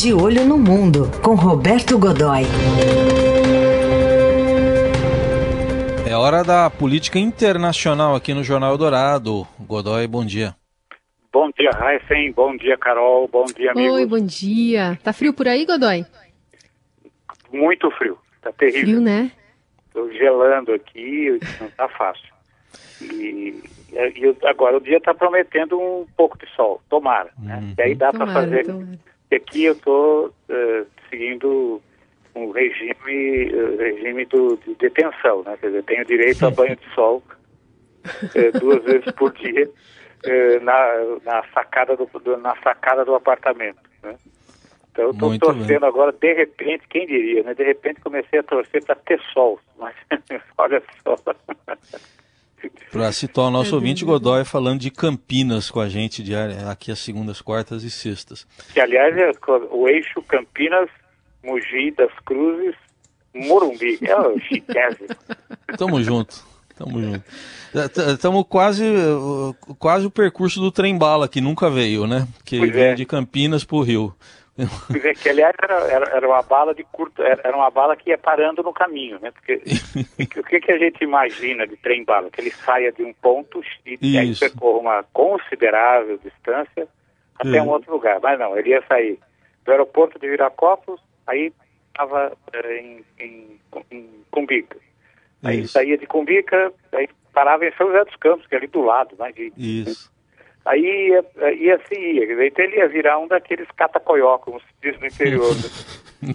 De Olho no Mundo, com Roberto Godoy. É hora da política internacional aqui no Jornal Dourado. Godoy, bom dia. Bom dia, Heisen. Bom dia, Carol. Bom dia, amigos. Oi, bom dia. Tá frio por aí, Godoy? Muito frio. Tá terrível. Frio, né? Tô gelando aqui, não tá fácil. E, e agora o dia está prometendo um pouco de sol, tomara. Né? Uhum. E aí dá para fazer. tomara. E aqui eu estou seguindo um regime, uh, regime do, de detenção, né? Quer dizer, tenho direito a banho de sol eh, duas vezes por dia eh, na, na, sacada do, do- na sacada do apartamento. Né? Então eu estou torcendo agora, de repente, quem diria, né? De repente comecei a torcer para ter sol. Mas olha só. Para citar o nosso ouvinte, Godoy falando de Campinas com a gente diária, aqui às segundas, quartas e sextas. Que, aliás, é o eixo Campinas, Mogi das Cruzes, Morumbi. É o chiquésimo. Tamo junto, tamo junto. Estamos quase, uh, quase o percurso do trem-bala, que nunca veio, né? Que Pois vem é. de Campinas pro Rio. Dizer, que, aliás, era, era, era uma bala de curto, era, uma bala que ia parando no caminho, né? Porque o que, que a gente imagina de trem-bala? Que ele saia de um ponto e, e aí percorra uma considerável distância até É. um outro lugar. Mas não, ele ia sair do aeroporto de Viracopos, aí estava em, em, em Cumbica. Aí Isso. saía de Cumbica, aí parava em São José dos Campos, que é ali do lado, né? De, Isso. Aí ia, ia assim ia, quer dizer, então ele ia virar um daqueles catacoió, como se diz no interior. né?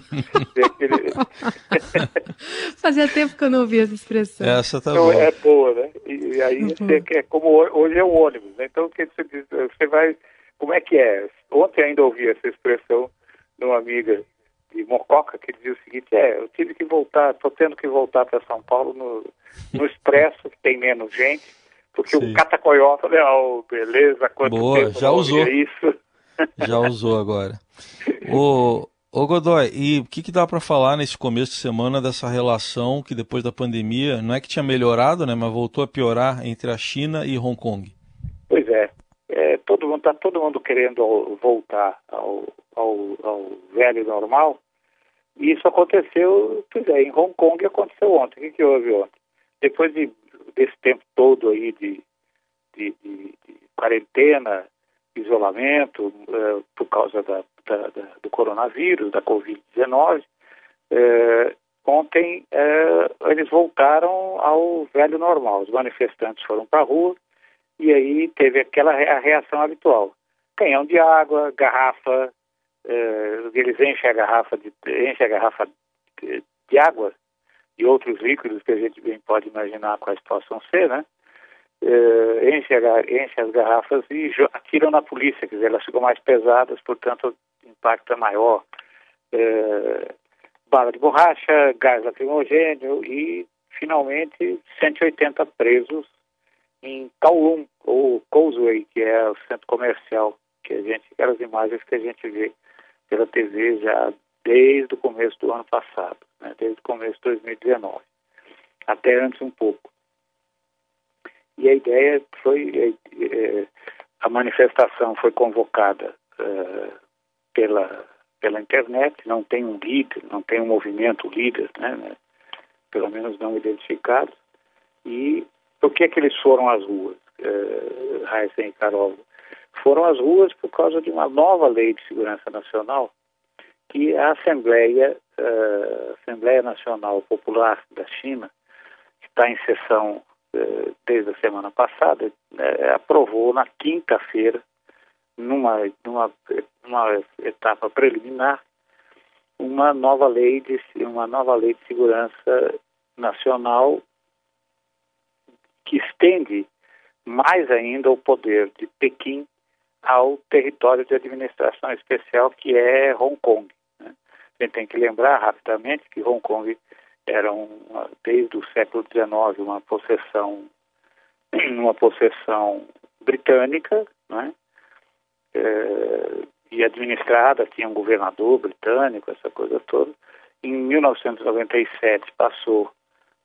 Fazia tempo que eu não ouvia essa expressão. Essa tá então, boa. é boa, né? E, e aí você quer, como ho- hoje é o ônibus, né? Então o que você diz, você vai, como é que é? Ontem ainda ouvi essa expressão de uma amiga de Mococa que dizia o seguinte, é, eu tive que voltar, estou tendo que voltar para São Paulo no, no Expresso, que tem menos gente, porque Sim. o catacoió, falei, oh, beleza, quanto Boa, tempo já usou. isso. Já usou agora. Ô, ô Godoy, e o que, que dá para falar nesse começo de semana dessa relação que depois da pandemia, não é que tinha melhorado, né, mas voltou a piorar entre a China e Hong Kong? Pois é, é todo mundo está todo mundo querendo voltar ao, ao, ao velho normal. E isso aconteceu, pois é, em Hong Kong aconteceu ontem. O que, que houve ontem? Depois de, desse tempo todo aí de, de, de- de quarentena, isolamento, eh, por causa da, da- da- do coronavírus, da Covid-19, eh, ontem eh, eles voltaram ao velho normal. Os manifestantes foram para a rua, e aí teve aquela reação habitual. Canhão de água, garrafa, eles enchem a garrafa de, enchem a garrafa de, de água e outros líquidos que a gente bem pode imaginar quais possam ser, né? Eh, enche, a enche as garrafas e atiram na polícia, quer dizer, elas ficam mais pesadas, portanto o impacto é maior. Eh, bala de borracha, gás lacrimogênio e, finalmente, 180 presos em Kowloon, ou Causeway, que é o centro comercial, que a gente, aquelas imagens que a gente vê pela TV já desde o começo do ano passado, né, desde o começo de 2019, até antes um pouco. E a ideia foi, eh, eh, a manifestação foi convocada eh, pela, pela internet, não tem um líder, não tem um movimento líder, né, né, pelo menos não identificado, e por que que eles foram às ruas, Heisen e Carol? Foram às ruas por causa de uma nova lei de segurança nacional que a Assembleia, eh, Assembleia Nacional Popular da China, que está em sessão eh, desde a semana passada, eh, aprovou na quinta-feira, numa, numa, numa etapa preliminar, uma nova lei de uma nova lei de segurança nacional que estende mais ainda o poder de Pequim ao território de administração especial que é Hong Kong. A gente tem que lembrar rapidamente que Hong Kong era uma, desde o século XIX uma possessão uma possessão britânica, né? É, e administrada, tinha um governador britânico, essa coisa toda. Em 1997 passou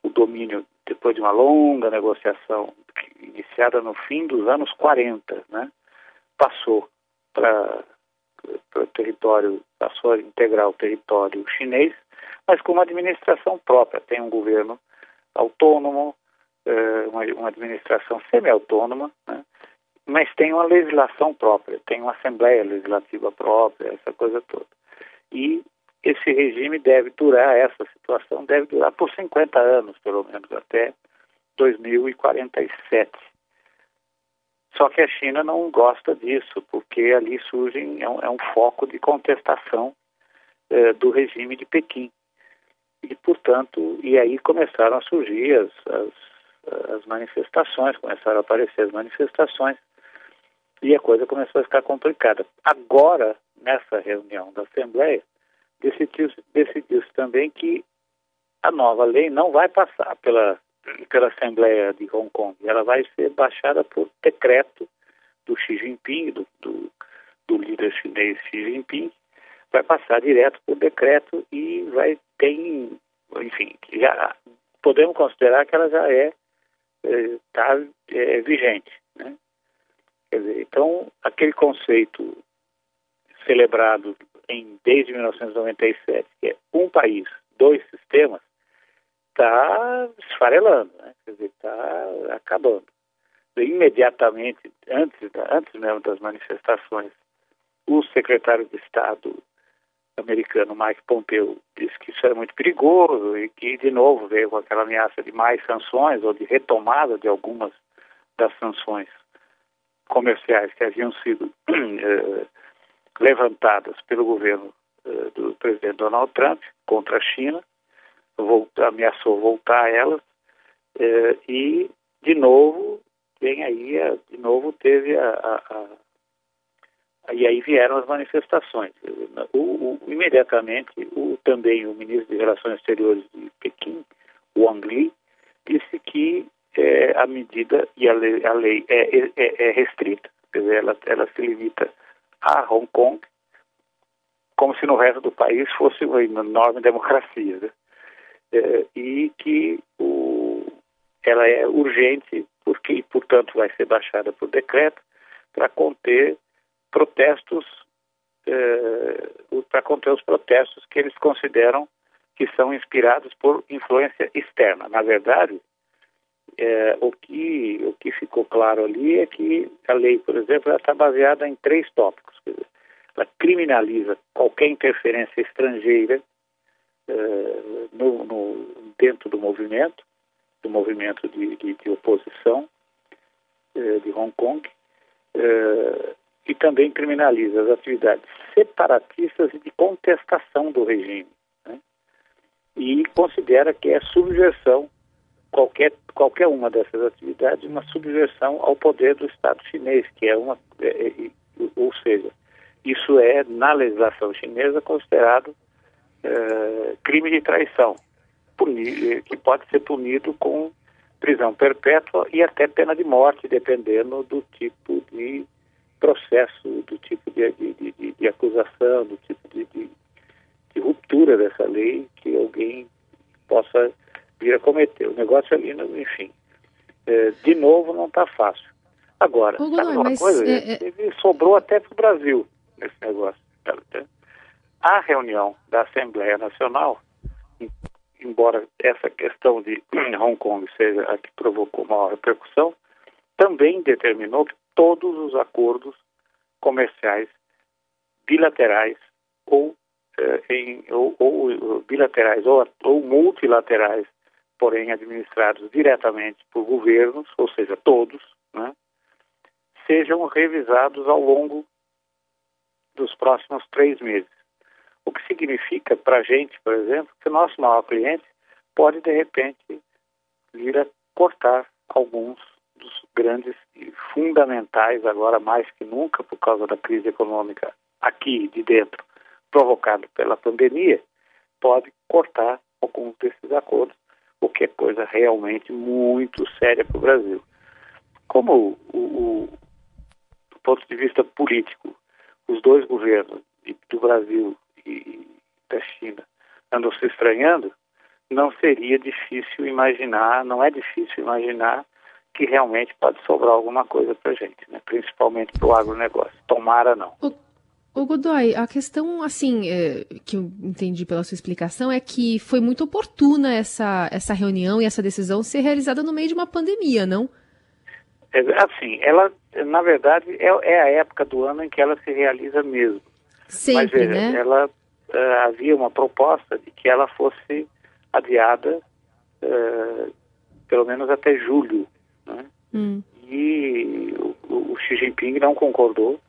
o domínio, depois de uma longa negociação iniciada no fim dos anos 40, né? passou para para o território, passou a integrar o território chinês, mas com uma administração própria. Tem um governo autônomo, eh, uma, administração semi-autônoma, né? mas tem uma legislação própria, tem uma Assembleia Legislativa própria, essa coisa toda. E esse regime deve durar, essa situação deve durar por 50 anos, pelo menos, até 2047. Só que a China não gosta disso, porque ali surge, é um, é um foco de contestação eh, do regime de Pequim. E, portanto, e aí começaram a surgir as, as, as manifestações, começaram a aparecer as manifestações, e a coisa começou a ficar complicada. Agora, nessa reunião da Assembleia, decidiu-se decidiu também que a nova lei não vai passar pela, pela Assembleia de Hong Kong, ela vai ser baixada por decreto do Xi Jinping, do, do, do líder chinês Xi Jinping, vai passar direto por decreto e vai ter, enfim, já podemos considerar que ela já é está é, é, vigente, né? Quer dizer, então aquele conceito celebrado em, desde 1997, que é um país, dois sistemas, está esfarelando, né? quer dizer, está acabando. Imediatamente, antes, da, antes mesmo das manifestações, o secretário de Estado americano Mike Pompeo disse que isso era muito perigoso e que, de novo, veio com aquela ameaça de mais sanções ou de retomada de algumas das sanções comerciais que haviam sido eh, levantadas pelo governo uh, do presidente Donald Trump contra a China, volta, ameaçou voltar a elas, uh, e de novo, vem aí, a, de novo teve a, a, a, e aí vieram as manifestações. O, o, imediatamente, o, também o ministro de Relações Exteriores de Pequim, Wang Li, disse que é, a medida e a lei, a lei é, é, é, restrita, quer dizer, ela, ela se limita a Hong Kong, como se no resto do país fosse uma enorme democracia. Né? É, e que o, ela é urgente, porque, portanto, vai ser baixada por decreto para conter protestos, é, para conter os protestos que eles consideram que são inspirados por influência externa. Na verdade, é, o, que, o que ficou claro ali é que a lei, por exemplo, está baseada em três tópicos. Ela criminaliza qualquer interferência estrangeira é, no, no, dentro do movimento, do movimento de, de, de oposição é, de Hong Kong, é, e também criminaliza as atividades separatistas e de contestação do regime. Né? E considera que é subversão qualquer, qualquer uma dessas atividades uma subversão ao poder do Estado chinês, que é uma, é, é, ou seja, isso é, na legislação chinesa, considerado é, crime de traição, puni, que pode ser punido com prisão perpétua e até pena de morte, dependendo do tipo de processo, do tipo de, de, de, de acusação, do tipo de, ruptura dessa lei que alguém possa vir a cometer. O negócio ali, enfim, é, de novo não está fácil. Agora, Ô, sabe uma coisa? É, é... Sobrou até para o Brasil nesse negócio. A reunião da Assembleia Nacional, embora essa questão de Hong Kong seja a que provocou maior repercussão, também determinou que todos os acordos comerciais bilaterais ou, eh, em, ou, ou bilaterais ou, ou multilaterais porém administrados diretamente por governos, ou seja, todos, né, sejam revisados ao longo dos próximos três meses. O que significa para a gente, por exemplo, que o nosso maior cliente pode, de repente, vir a cortar alguns dos grandes e fundamentais, agora mais que nunca, por causa da crise econômica aqui de dentro, provocada pela pandemia, pode cortar alguns desses acordos o que é coisa realmente muito séria para o Brasil. Como o, o, do ponto de vista político, os dois governos do Brasil e da China andam se estranhando, não seria difícil imaginar, não é difícil imaginar que realmente pode sobrar alguma coisa para a gente, né? principalmente para o agronegócio. Tomara não. Ô Godoy, a questão, assim, é, que eu entendi pela sua explicação é que foi muito oportuna essa, essa reunião e essa decisão ser realizada no meio de uma pandemia, não? É, assim, ela, na verdade, é, é, a época do ano em que ela se realiza mesmo. Sempre, Mas, veja, né? ela uh, havia uma proposta de que ela fosse adiada uh, pelo menos até julho, né? Hum. E o, o Xi Jinping não concordou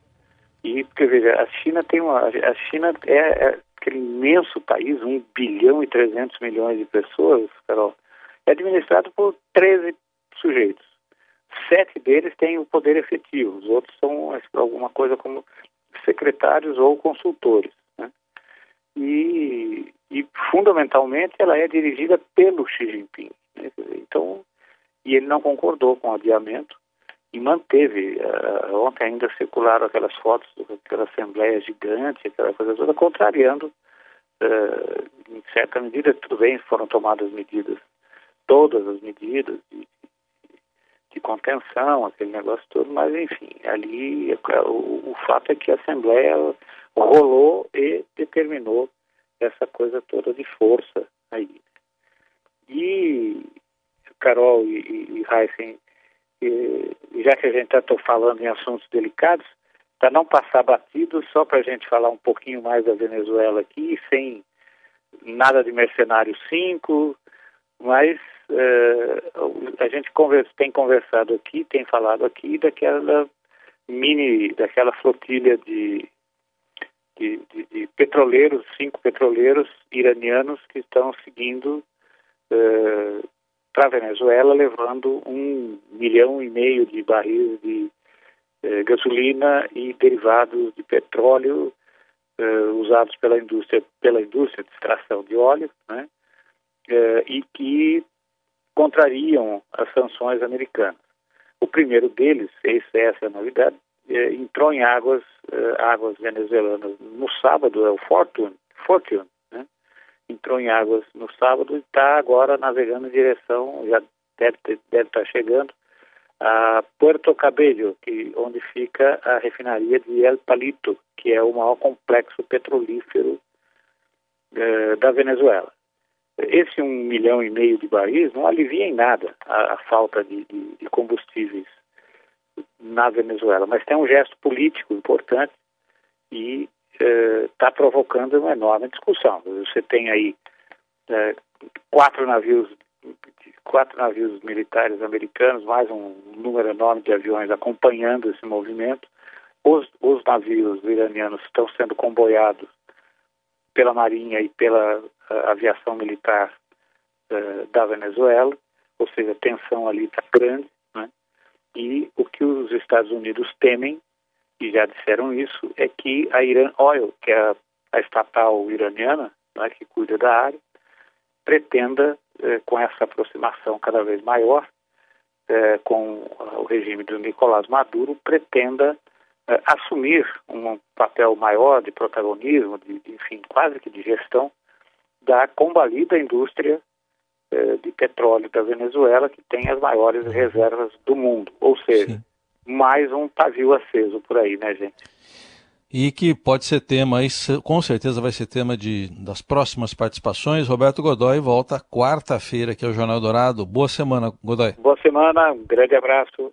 e, porque veja, a China tem uma. A China é, é, aquele imenso país, 1 bilhão e 300 milhões de pessoas, Carol, é administrado por 13 sujeitos. Sete deles têm o poder efetivo, os outros são alguma coisa como secretários ou consultores. Né? E, e, fundamentalmente, ela é dirigida pelo Xi Jinping. Né? Então, e ele não concordou com o adiamento e manteve. Uh, ontem ainda circularam aquelas fotos daquela assembleia gigante, aquela coisa toda, contrariando, uh, em certa medida, tudo bem, foram tomadas medidas, todas as medidas de contenção, aquele negócio todo, mas enfim, ali o, o fato é que a Assembleia rolou e determinou essa coisa toda de força aí. E Carol e, e, e Heisen, já que a gente está falando em assuntos delicados, para não passar batido, só para a gente falar um pouquinho mais da Venezuela aqui, sem nada de Mercenário 5, mas a gente conversa, tem conversado aqui, tem falado aqui daquela mini, daquela flotilha de, de, de, de petroleiros, cinco petroleiros iranianos que estão seguindo uh, para a Venezuela, levando um milhão e meio de barris de eh, gasolina e derivados de petróleo eh, usados pela indústria, pela indústria de extração de óleo, né? Eh, e que contrariam as sanções americanas. O primeiro deles, essa é a novidade, entrou em águas, águas venezuelanas no sábado, é o Fortune, Fortune entrou em águas no sábado e está agora navegando em direção, já deve, estar chegando, a Puerto Cabello, que, onde fica a refinaria de El Palito, que é o maior complexo petrolífero eh, da Venezuela. Esse um milhão e meio de barris não alivia em nada a, a falta de, de, de combustíveis na Venezuela, mas tem um gesto político importante e está provocando uma enorme discussão. Você tem aí é, quatro navios quatro navios militares americanos, mais um número enorme de aviões acompanhando esse movimento. Os, os navios iranianos estão sendo comboiados pela Marinha e pela uh, aviação militar uh, da Venezuela, ou seja, a tensão ali está grande. Né? E o que os Estados Unidos temem e já disseram isso, é que a Iran Oil, que é a, a estatal iraniana, né, que cuida da área, pretenda, eh, com essa aproximação cada vez maior eh, com o regime do Nicolás Maduro, pretenda eh, assumir um papel maior de protagonismo, de, de, enfim, quase que de gestão, da combalida indústria de petróleo da Venezuela, que tem as maiores reservas do mundo. Ou seja, Sim mais um pavio aceso por aí, né, gente? E que pode ser tema, com certeza vai ser tema de, das próximas participações. Roberto Godoy volta quarta-feira aqui ao Jornal Dourado. Boa semana, Godoy. Boa semana, um grande abraço.